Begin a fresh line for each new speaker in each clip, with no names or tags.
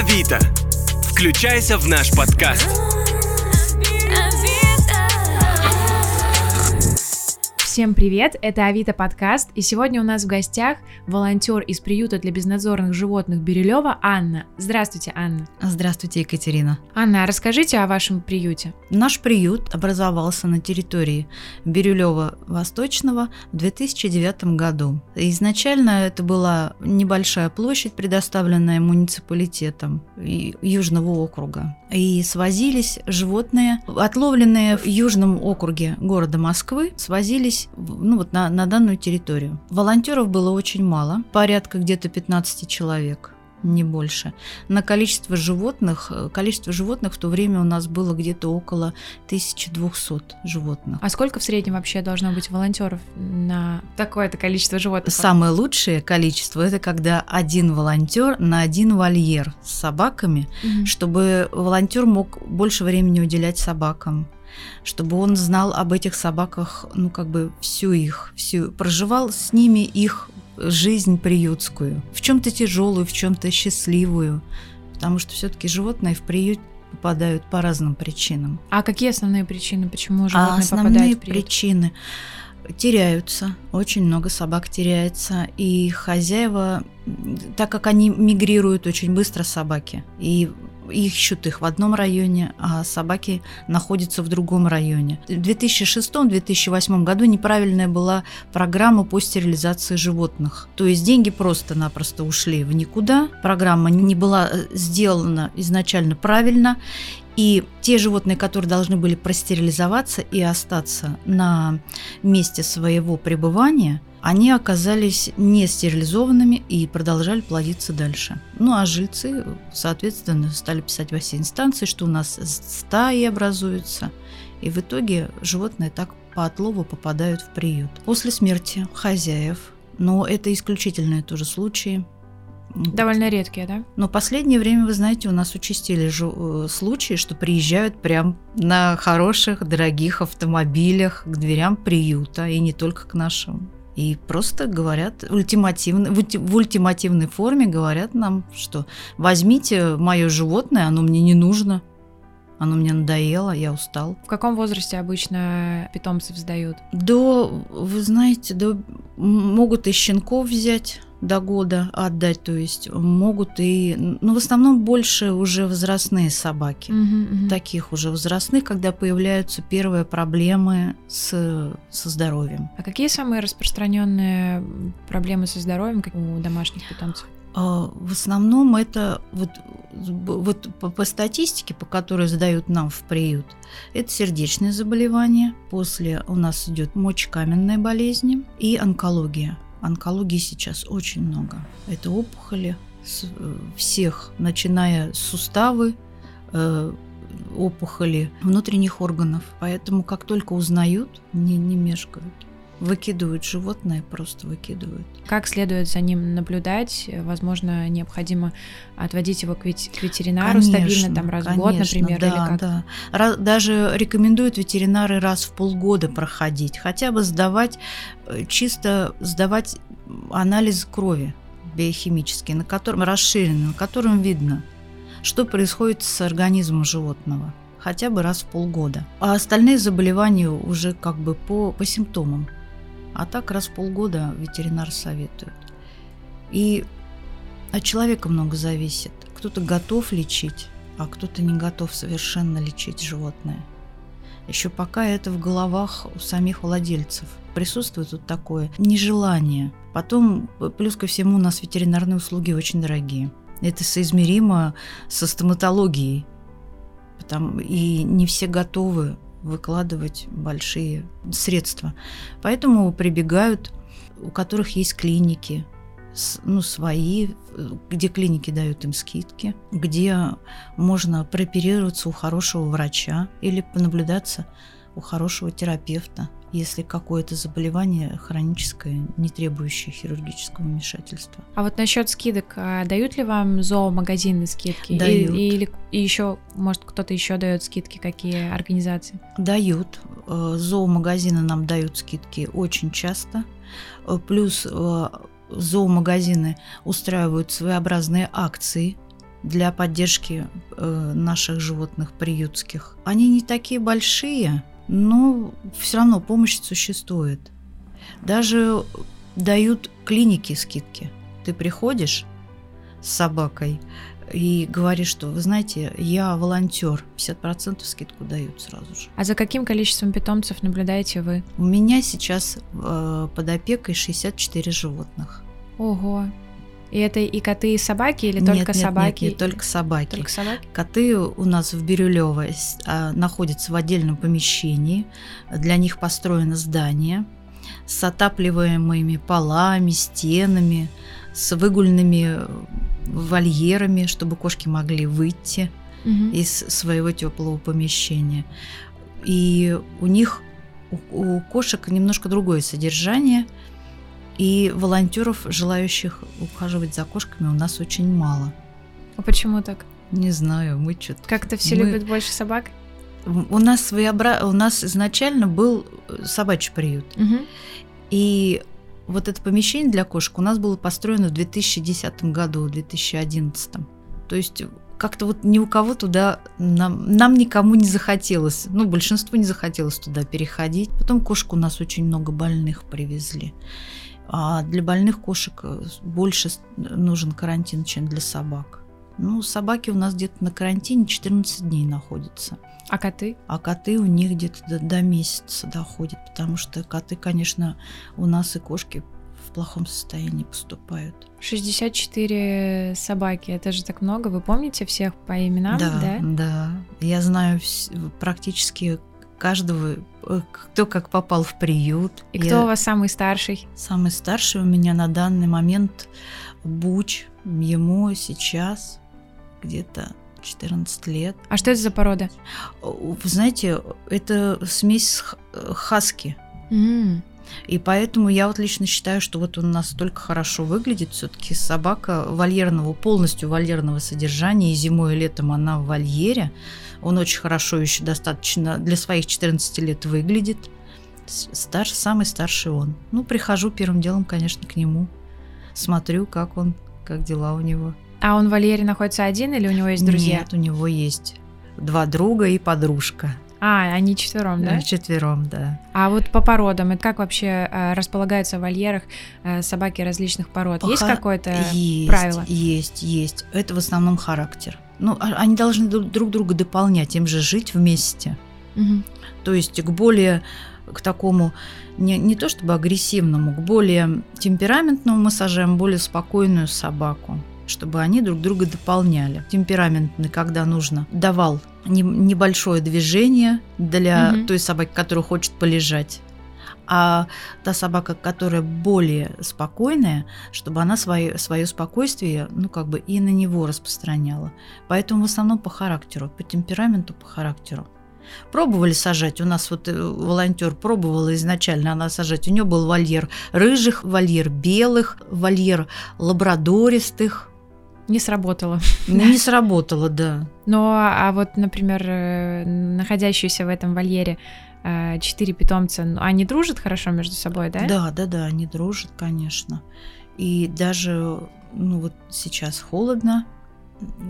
Авито. Включайся в наш подкаст.
Всем привет, это Авито подкаст, и сегодня у нас в гостях волонтер из приюта для безнадзорных животных Бирюлева Анна. Здравствуйте, Анна.
Здравствуйте, Екатерина.
Анна, а расскажите о вашем приюте.
Наш приют образовался на территории Бирюлева Восточного в 2009 году. Изначально это была небольшая площадь, предоставленная муниципалитетом Южного округа. И свозились животные, отловленные в Южном округе города Москвы, свозились ну, вот на, на данную территорию. Волонтеров было очень мало, порядка где-то 15 человек не больше. На количество животных, э, количество животных в то время у нас было где-то около 1200 животных.
А сколько в среднем вообще должно быть волонтеров на такое-то количество животных?
Самое лучшее количество это когда один волонтер на один вольер с собаками, угу. чтобы волонтер мог больше времени уделять собакам чтобы он знал об этих собаках, ну, как бы всю их, всю, проживал с ними их жизнь приютскую, в чем-то тяжелую, в чем-то счастливую, потому что все-таки животные в приют попадают по разным причинам.
А какие основные причины, почему животные
а основные
попадают в приют?
причины теряются, очень много собак теряется, и хозяева, так как они мигрируют очень быстро собаки, и ищут их в одном районе, а собаки находятся в другом районе. В 2006-2008 году неправильная была программа по стерилизации животных. То есть деньги просто-напросто ушли в никуда, программа не была э, сделана изначально правильно, и те животные, которые должны были простерилизоваться и остаться на месте своего пребывания, они оказались не стерилизованными и продолжали плодиться дальше. Ну а жильцы, соответственно, стали писать во все инстанции, что у нас стаи образуются. И в итоге животные так по отлову попадают в приют. После смерти хозяев, но это исключительные тоже случаи,
Довольно редкие, да?
Но последнее время, вы знаете, у нас участили э, случаи, что приезжают прям на хороших, дорогих автомобилях к дверям приюта, и не только к нашим. И просто говорят ультимативно, в ультимативной форме говорят нам, что возьмите мое животное, оно мне не нужно, оно мне надоело, я устал.
В каком возрасте обычно питомцев сдают?
До, вы знаете, до, могут и щенков взять до года отдать, то есть могут и, ну в основном больше уже возрастные собаки, угу, угу. таких уже возрастных, когда появляются первые проблемы с со здоровьем.
А какие самые распространенные проблемы со здоровьем у домашних питомцев?
А, в основном это вот, вот по, по статистике, по которой задают нам в приют, это сердечные заболевания, после у нас идет мочекаменные болезни и онкология. Онкологии сейчас очень много. Это опухоли э, всех, начиная с суставы, э, опухоли внутренних органов. Поэтому как только узнают, не, не мешкают выкидывают животное, просто выкидывают.
Как следует за ним наблюдать? Возможно, необходимо отводить его к, ветеринару конечно, стабильно, там раз конечно, в год, например,
да,
или как?
Да. Даже рекомендуют ветеринары раз в полгода проходить, хотя бы сдавать, э, чисто сдавать анализ крови биохимический, на котором расширенный, на котором видно, что происходит с организмом животного хотя бы раз в полгода. А остальные заболевания уже как бы по, по симптомам. А так раз в полгода ветеринар советует. И от человека много зависит. Кто-то готов лечить, а кто-то не готов совершенно лечить животное. Еще пока это в головах у самих владельцев. Присутствует вот такое нежелание. Потом, плюс ко всему, у нас ветеринарные услуги очень дорогие. Это соизмеримо со стоматологией. Там, и не все готовы выкладывать большие средства. Поэтому прибегают, у которых есть клиники, ну, свои, где клиники дают им скидки, где можно прооперироваться у хорошего врача или понаблюдаться у хорошего терапевта если какое-то заболевание хроническое, не требующее хирургического вмешательства.
А вот насчет скидок, а дают ли вам зоомагазины скидки?
Дают.
И, или и еще, может, кто-то еще дает скидки, какие организации?
Дают. Э, зоомагазины нам дают скидки очень часто. Э, плюс э, зоомагазины устраивают своеобразные акции для поддержки наших животных приютских. Они не такие большие, но все равно помощь существует. Даже дают клиники скидки. Ты приходишь с собакой и говоришь, что, вы знаете, я волонтер, 50% скидку дают сразу же.
А за каким количеством питомцев наблюдаете вы?
У меня сейчас э, под опекой 64 животных.
Ого. И это и коты, и собаки, или только
нет,
собаки?
Нет, нет, только собаки.
Только собаки?
Коты у нас в Бирюлево а, находятся в отдельном помещении. Для них построено здание с отапливаемыми полами, стенами, с выгульными вольерами, чтобы кошки могли выйти
Мгм.
из своего теплого помещения. И у них, у, у кошек немножко другое содержание, и волонтеров, желающих ухаживать за кошками, у нас очень мало.
А почему так?
Не знаю, мы что-то...
Как-то все
Мы-
любят больше собак?
У нас своеобра... у нас изначально был собачий приют.
Мгм.
И вот это помещение для кошек у нас было построено в 2010 году, в 2011. То есть как-то вот ни у кого туда, нам, нам никому не захотелось, ну, большинству не захотелось туда переходить. Потом кошек у нас очень много больных привезли. А для больных кошек э, больше нужен карантин, чем для собак. Ну, собаки у нас где-то на карантине 14 дней находятся.
А коты?
А коты у них где-то до, до месяца доходят, потому что коты, конечно, у нас и кошки в плохом состоянии поступают.
64 собаки, это же так много. Вы помните всех по именам,
да,
да?
да. Я знаю практически каждого, э, кто как попал в приют.
И
Я-
кто у вас самый старший?
Самый старший у меня на данный момент Буч. Ему сейчас где-то 14 лет.
А что это за порода?
Вы знаете, это смесь э, хаски.
М,
И поэтому я вот лично считаю, что вот он настолько хорошо выглядит. Все-таки собака вольерного, полностью вольерного содержания. И зимой, и летом она в вольере. Он очень хорошо еще достаточно для своих 14 лет выглядит. С- Старш, самый старший он. Ну, прихожу первым делом, конечно, к нему. Смотрю, как он, как дела у него.
А он в вольере находится один или у него есть друзья?
Нет, у него есть два друга и подружка.
А, они четвером, да?
Четвером, да.
А вот по породам, это как вообще э, располагаются в вольерах э, собаки различных пород? Есть
Пока
какое-то
есть,
правило?
Есть, есть. Это в основном характер. Ну, а- они должны друг друг друга дополнять, им же жить вместе.
Мгм.
То есть к более к такому не, не то чтобы агрессивному, к более темпераментному мы сажаем более спокойную собаку чтобы они друг друга дополняли. Темпераментный, когда нужно, давал небольшое движение для
Мгм.
той собаки, которая хочет полежать. А та собака, которая более спокойная, чтобы она свое, свое спокойствие, ну, как бы и на него распространяла. Поэтому в основном по характеру, по темпераменту, по характеру. Пробовали сажать. У нас вот волонтер пробовала изначально она сажать. У нее был вольер рыжих, вольер белых, вольер лабрадористых.
Не сработало.
Не сработало, да.
Но, а вот, например, э, находящиеся в этом вольере э, четыре питомца, ну, они дружат хорошо между собой, да?
Да, да, да, они дружат, конечно. И даже, ну вот сейчас холодно,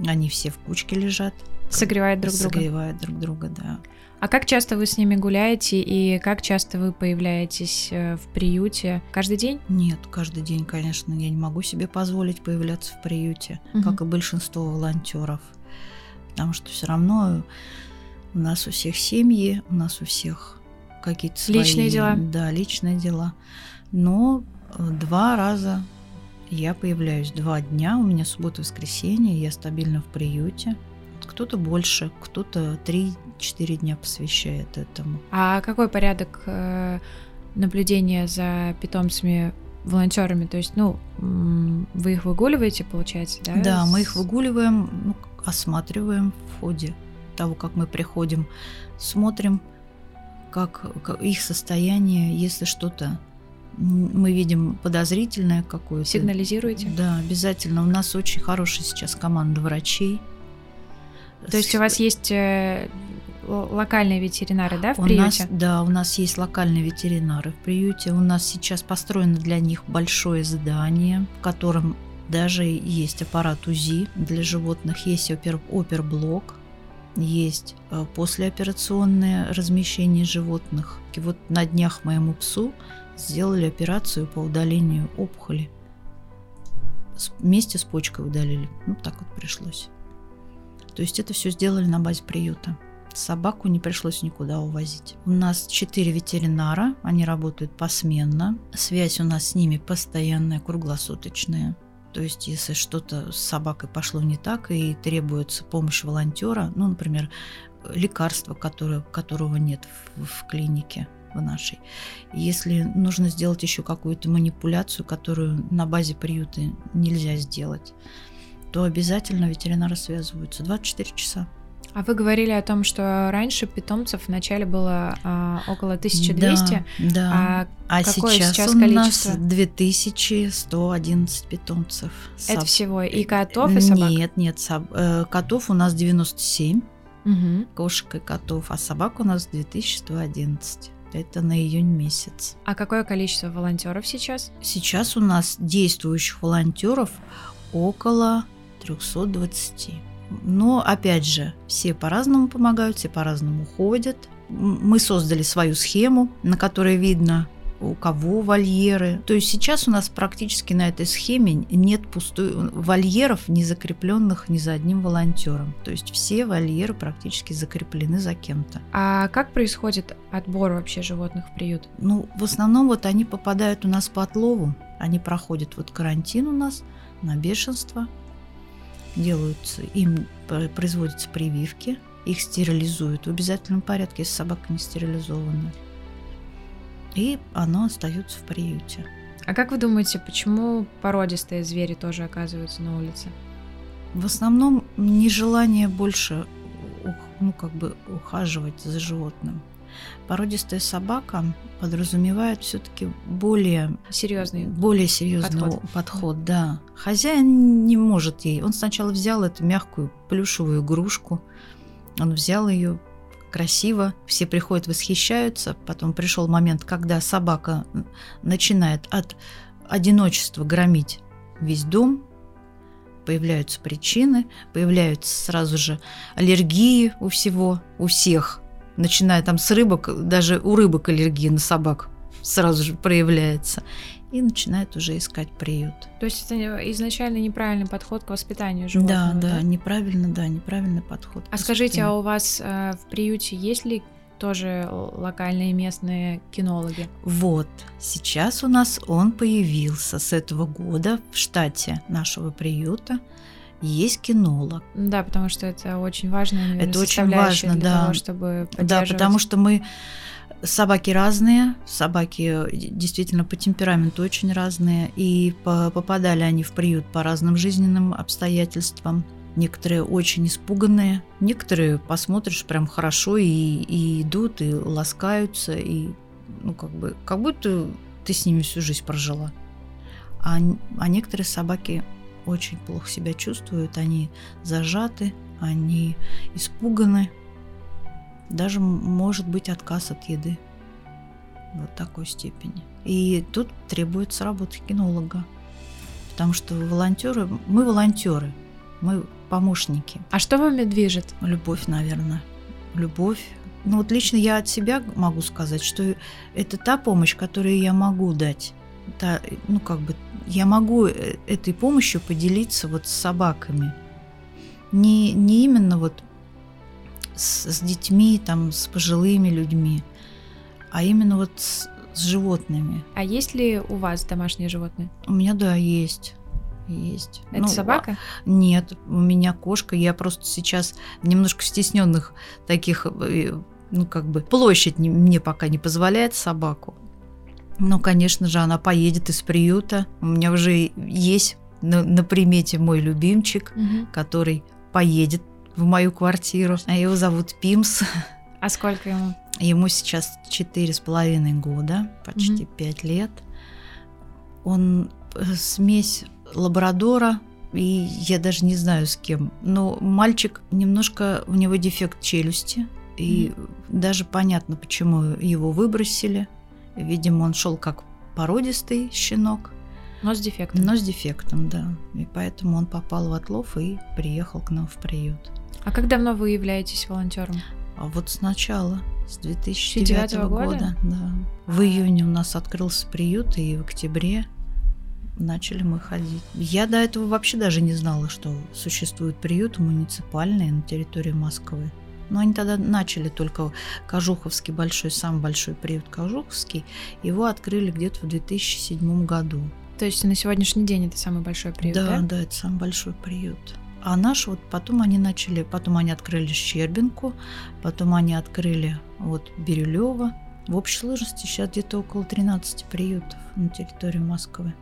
они все в кучке лежат.
Согревают друг друга.
Согревают друг друга, да.
А как часто вы с ними гуляете и как часто вы появляетесь э, в приюте? Каждый день?
Нет, каждый день, конечно, я не могу себе позволить появляться в приюте,
Мгм.
как и большинство волонтеров. Потому что все равно у нас у всех семьи, у нас у всех какие-то свои...
Личные дела.
Да, личные дела. Но э, два раза я появляюсь, два дня, у меня суббота, воскресенье, я стабильно в приюте. Кто-то больше, кто-то 3-4 дня посвящает этому.
А какой порядок э, наблюдения за питомцами волонтерами? То есть, ну, вы их выгуливаете, получается, да?
Да, мы их выгуливаем, ну, осматриваем в ходе того, как мы приходим, смотрим, как, как их состояние, если что-то мы видим подозрительное какое-то.
Сигнализируете?
Да, обязательно. У нас очень хорошая сейчас команда врачей.
То есть у вас есть э, локальные ветеринары, да, в
у
приюте?
нас, да, у нас есть локальные ветеринары в приюте. У нас сейчас построено для них большое здание, в котором Даже есть аппарат УЗИ для животных, есть опер, оперблок, есть э, послеоперационное размещение животных. И вот на днях моему псу сделали операцию по удалению опухоли. Вместе с почкой удалили. Ну, так вот пришлось. То есть это все сделали на базе приюта. Собаку не пришлось никуда увозить. У нас четыре ветеринара, они работают посменно. Связь у нас с ними постоянная, круглосуточная. То есть, если что-то с собакой пошло не так и требуется помощь волонтера, ну, например, лекарство, которое, которого нет в, в клинике в нашей. Если нужно сделать еще какую-то манипуляцию, которую на базе приюта нельзя сделать, то обязательно ветеринары связываются 24 часа.
А вы говорили о том, что раньше питомцев вначале было а, около 1200.
Да, да.
А,
а
какое
сейчас,
сейчас
у
количество?
нас 2111 питомцев.
Это
Соб-
всего и котов, и собак?
Нет, нет, соб- э, котов у нас 97,
Мгм.
кошек и котов, а собак у нас 2111. Это на июнь месяц.
А какое количество волонтеров сейчас?
Сейчас у нас действующих волонтеров около 320. Но, опять же, все по-разному помогают, все по-разному ходят. Мы создали свою схему, на которой видно, у кого вольеры. То есть сейчас у нас практически на этой схеме нет пустой вольеров, не закрепленных ни за одним волонтером. То есть все вольеры практически закреплены за кем-то.
А как происходит отбор вообще животных в приют?
Ну, в основном вот они попадают у нас по отлову. Они проходят вот карантин у нас на бешенство. Делаются, им пр- производятся прививки. Их стерилизуют в обязательном порядке, если собака не стерилизована. И оно остается в приюте.
А как вы думаете, почему породистые звери тоже оказываются на улице?
В основном нежелание больше ну, как бы ухаживать за животным. Породистая собака подразумевает все-таки более
Серьезные.
более серьезный
Подход.
подход. подход, да. Хозяин не может ей. Он сначала взял эту мягкую плюшевую игрушку, он взял ее красиво, все приходят, восхищаются. Потом пришел момент, когда собака начинает от одиночества громить весь дом, появляются причины, появляются сразу же аллергии у всего, у всех. Начиная там с рыбок, даже у рыбок аллергия на собак сразу же проявляется. И начинает уже искать приют.
То есть это изначально неправильный подход к воспитанию
Да,
животного?
да, неправильно, да, неправильный подход.
А скажите, а у вас э, в приюте есть ли тоже локальные местные кинологи?
Вот, сейчас у нас он появился с этого года в штате нашего приюта. Есть кинолог.
Да, потому что это очень важно.
Это очень важно,
для
да.
того, чтобы
Да, потому что мы собаки разные, собаки действительно по темпераменту очень разные, и по- попадали они в приют по разным жизненным обстоятельствам. Некоторые очень испуганные, некоторые посмотришь прям хорошо и, и идут, и ласкаются, и ну как бы как будто ты с ними всю жизнь прожила. А, а некоторые собаки очень плохо себя чувствуют, они зажаты, они испуганы, даже может быть отказ от еды. Вот такой степени. И тут требуется работа кинолога. Потому что волонтеры, мы волонтеры, мы помощники.
А что вами движет?
Любовь, наверное. Любовь. Ну вот лично я от себя могу сказать, что это та помощь, которую я могу дать. Та, ну как бы я могу э, этой помощью поделиться вот с собаками. Не, не именно вот с, с детьми, там, с пожилыми людьми, а именно вот с, с животными.
А есть ли у вас домашние животные?
У меня, да, есть. Есть.
Это
Ну,
собака?
нет, у меня кошка. Я просто сейчас немножко стесненных таких, э, ну как бы площадь не- мне пока не позволяет собаку. Но, конечно же, она поедет из приюта. У меня уже есть на, на примете мой любимчик,
Мгм.
который поедет в мою квартиру. А его зовут Пимс.
А сколько ему?
Ему сейчас четыре с половиной года, почти пять лет. Он э, смесь лабрадора и я даже не знаю с кем. Но мальчик немножко у него дефект челюсти и даже понятно, почему его выбросили. Видимо, он шел как породистый щенок,
Но с дефектом.
Но с дефектом, да. И поэтому он попал в отлов и приехал к нам в приют.
А как давно вы являетесь волонтером?
А вот сначала, с 2009 года, года, да. В июне у нас открылся приют, и в октябре начали мы ходить. Я до этого вообще даже не знала, что существуют приюты муниципальные на территории Москвы. Но они тогда начали только Кожуховский большой, самый большой приют Кожуховский. Его открыли где-то в 2007 году.
То есть на сегодняшний день это самый большой приют, да?
Да, да, это самый большой приют. А наш вот потом они начали, потом они открыли Щербинку, потом они открыли вот Бирюлево. В общей сложности сейчас где-то около 13 приютов на территории Москвы.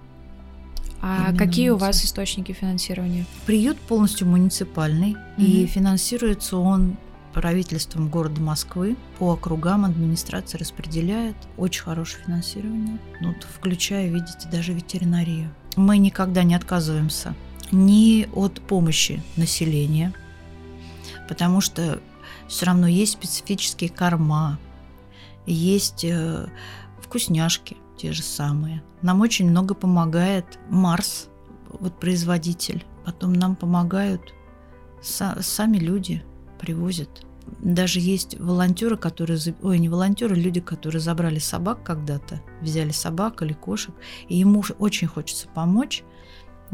А Именно какие у вас источники финансирования?
Приют полностью муниципальный, mm и финансируется он правительством города Москвы по округам администрация распределяет очень хорошее финансирование, ну, включая, видите, даже ветеринарию. Мы никогда не отказываемся ни от помощи населения, потому что все равно есть специфические корма, есть э, вкусняшки те же самые. Нам очень много помогает Марс, вот производитель. Потом нам помогают са- сами люди, привозят. Даже есть волонтеры, которые... Ой, не волонтеры, люди, которые забрали собак когда-то, взяли собак или кошек, и ему очень хочется помочь,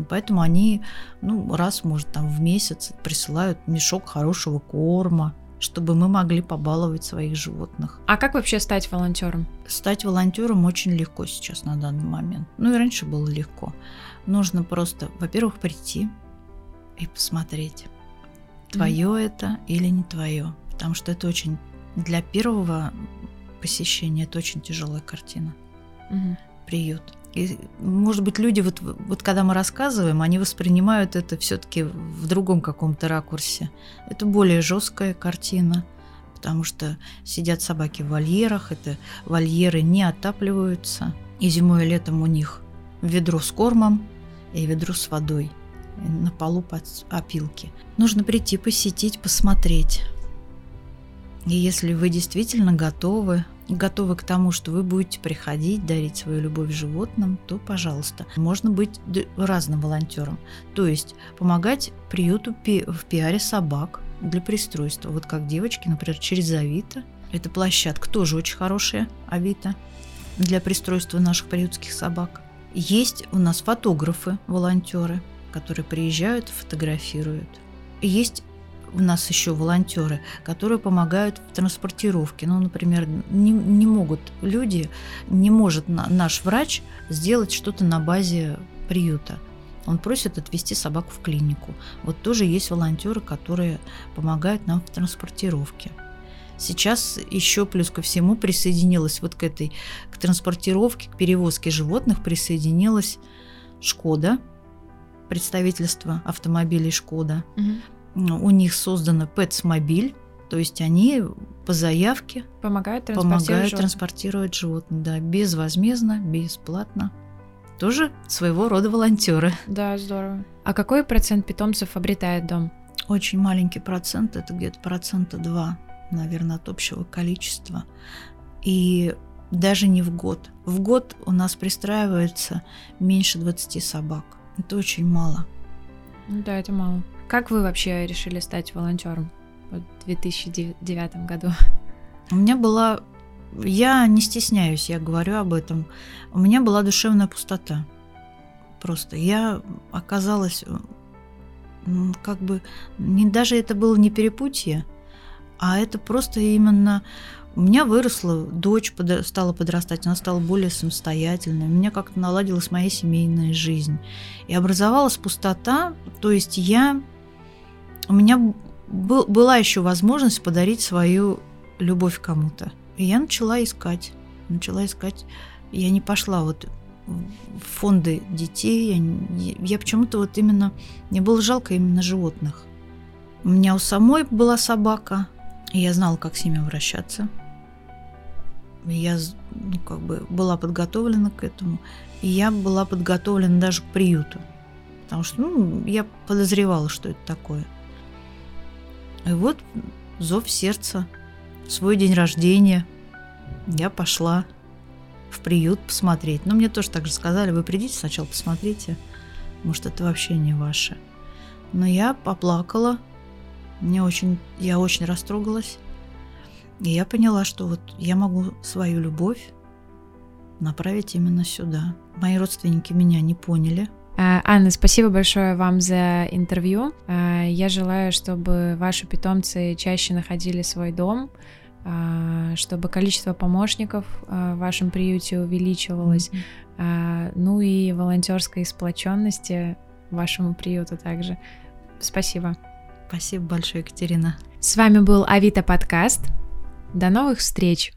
Поэтому они, ну, раз, может, там в месяц присылают мешок хорошего корма, чтобы мы могли побаловать своих животных.
А как вообще стать волонтером?
Стать волонтером очень легко сейчас на данный момент. Ну и раньше было легко. Нужно просто, во-первых, прийти и посмотреть, твое это или не твое. Потому что это очень для первого посещения это очень тяжелая картина. Mm. Приют. И, может быть, люди, вот, вот когда мы рассказываем, они воспринимают это все-таки в другом каком-то ракурсе. Это более жесткая картина, потому что сидят собаки в вольерах, это вольеры не отапливаются, и зимой и летом у них ведро с кормом и ведро с водой на полу под опилки. Нужно прийти, посетить, посмотреть. И если вы действительно готовы готовы к тому, что вы будете приходить, дарить свою любовь животным, то, пожалуйста, можно быть разным волонтером. То есть помогать приюту в пиаре собак для пристройства. Вот как девочки, например, через Авито. Это площадка тоже очень хорошая, Авито, для пристройства наших приютских собак. Есть у нас фотографы, волонтеры, которые приезжают, фотографируют. Есть у нас еще волонтеры, которые помогают в транспортировке. Ну, например, не, не могут люди, не может наш врач сделать что-то на базе приюта. Он просит отвезти собаку в клинику. Вот тоже есть волонтеры, которые помогают нам в транспортировке. Сейчас еще плюс ко всему присоединилась вот к этой к транспортировке, к перевозке животных присоединилась Шкода, представительство автомобилей Шкода. Угу у них создано Пэтс-мобиль, то есть они по заявке
помогают транспортировать, помогают
животных. транспортировать животных, да, безвозмездно, бесплатно. Тоже своего рода волонтеры.
Да, здорово. А какой процент питомцев обретает дом?
Очень маленький процент, это где-то процента два, наверное, от общего количества. И даже не в год. В год у нас пристраивается меньше 20 собак. Это очень мало.
Да, это мало. Как вы вообще решили стать волонтером в 2009 году?
У меня была... Я не стесняюсь, я говорю об этом. У меня была душевная пустота. Просто я оказалась как бы... Не, даже это было не перепутье, а это просто именно у меня выросла дочь, под, стала подрастать, она стала более самостоятельной. У меня как-то наладилась моя семейная жизнь. И образовалась пустота, то есть я у меня был, была еще возможность подарить свою любовь кому-то. И я начала искать. Начала искать. Я не пошла вот в фонды детей. Я, я почему-то вот именно... Мне было жалко именно животных. У меня у самой была собака, я знала, как с ними обращаться. Я ну, как бы была подготовлена к этому. И я была подготовлена даже к приюту. Потому что ну, я подозревала, что это такое. И вот зов сердца, свой день рождения. Я пошла в приют посмотреть. Но мне тоже так же сказали, вы придите сначала посмотрите, может, это вообще не ваше. Но я поплакала, мне очень, я очень растрогалась. И я поняла, что вот я могу свою любовь направить именно сюда. Мои родственники меня не поняли.
А, Анна, спасибо большое вам за интервью. А, я желаю, чтобы ваши питомцы чаще находили свой дом, а, чтобы количество помощников в вашем приюте увеличивалось, mm-hmm. ну и волонтерской сплоченности вашему приюту также. Спасибо.
Спасибо большое, Екатерина.
С вами был Авито подкаст. До новых встреч!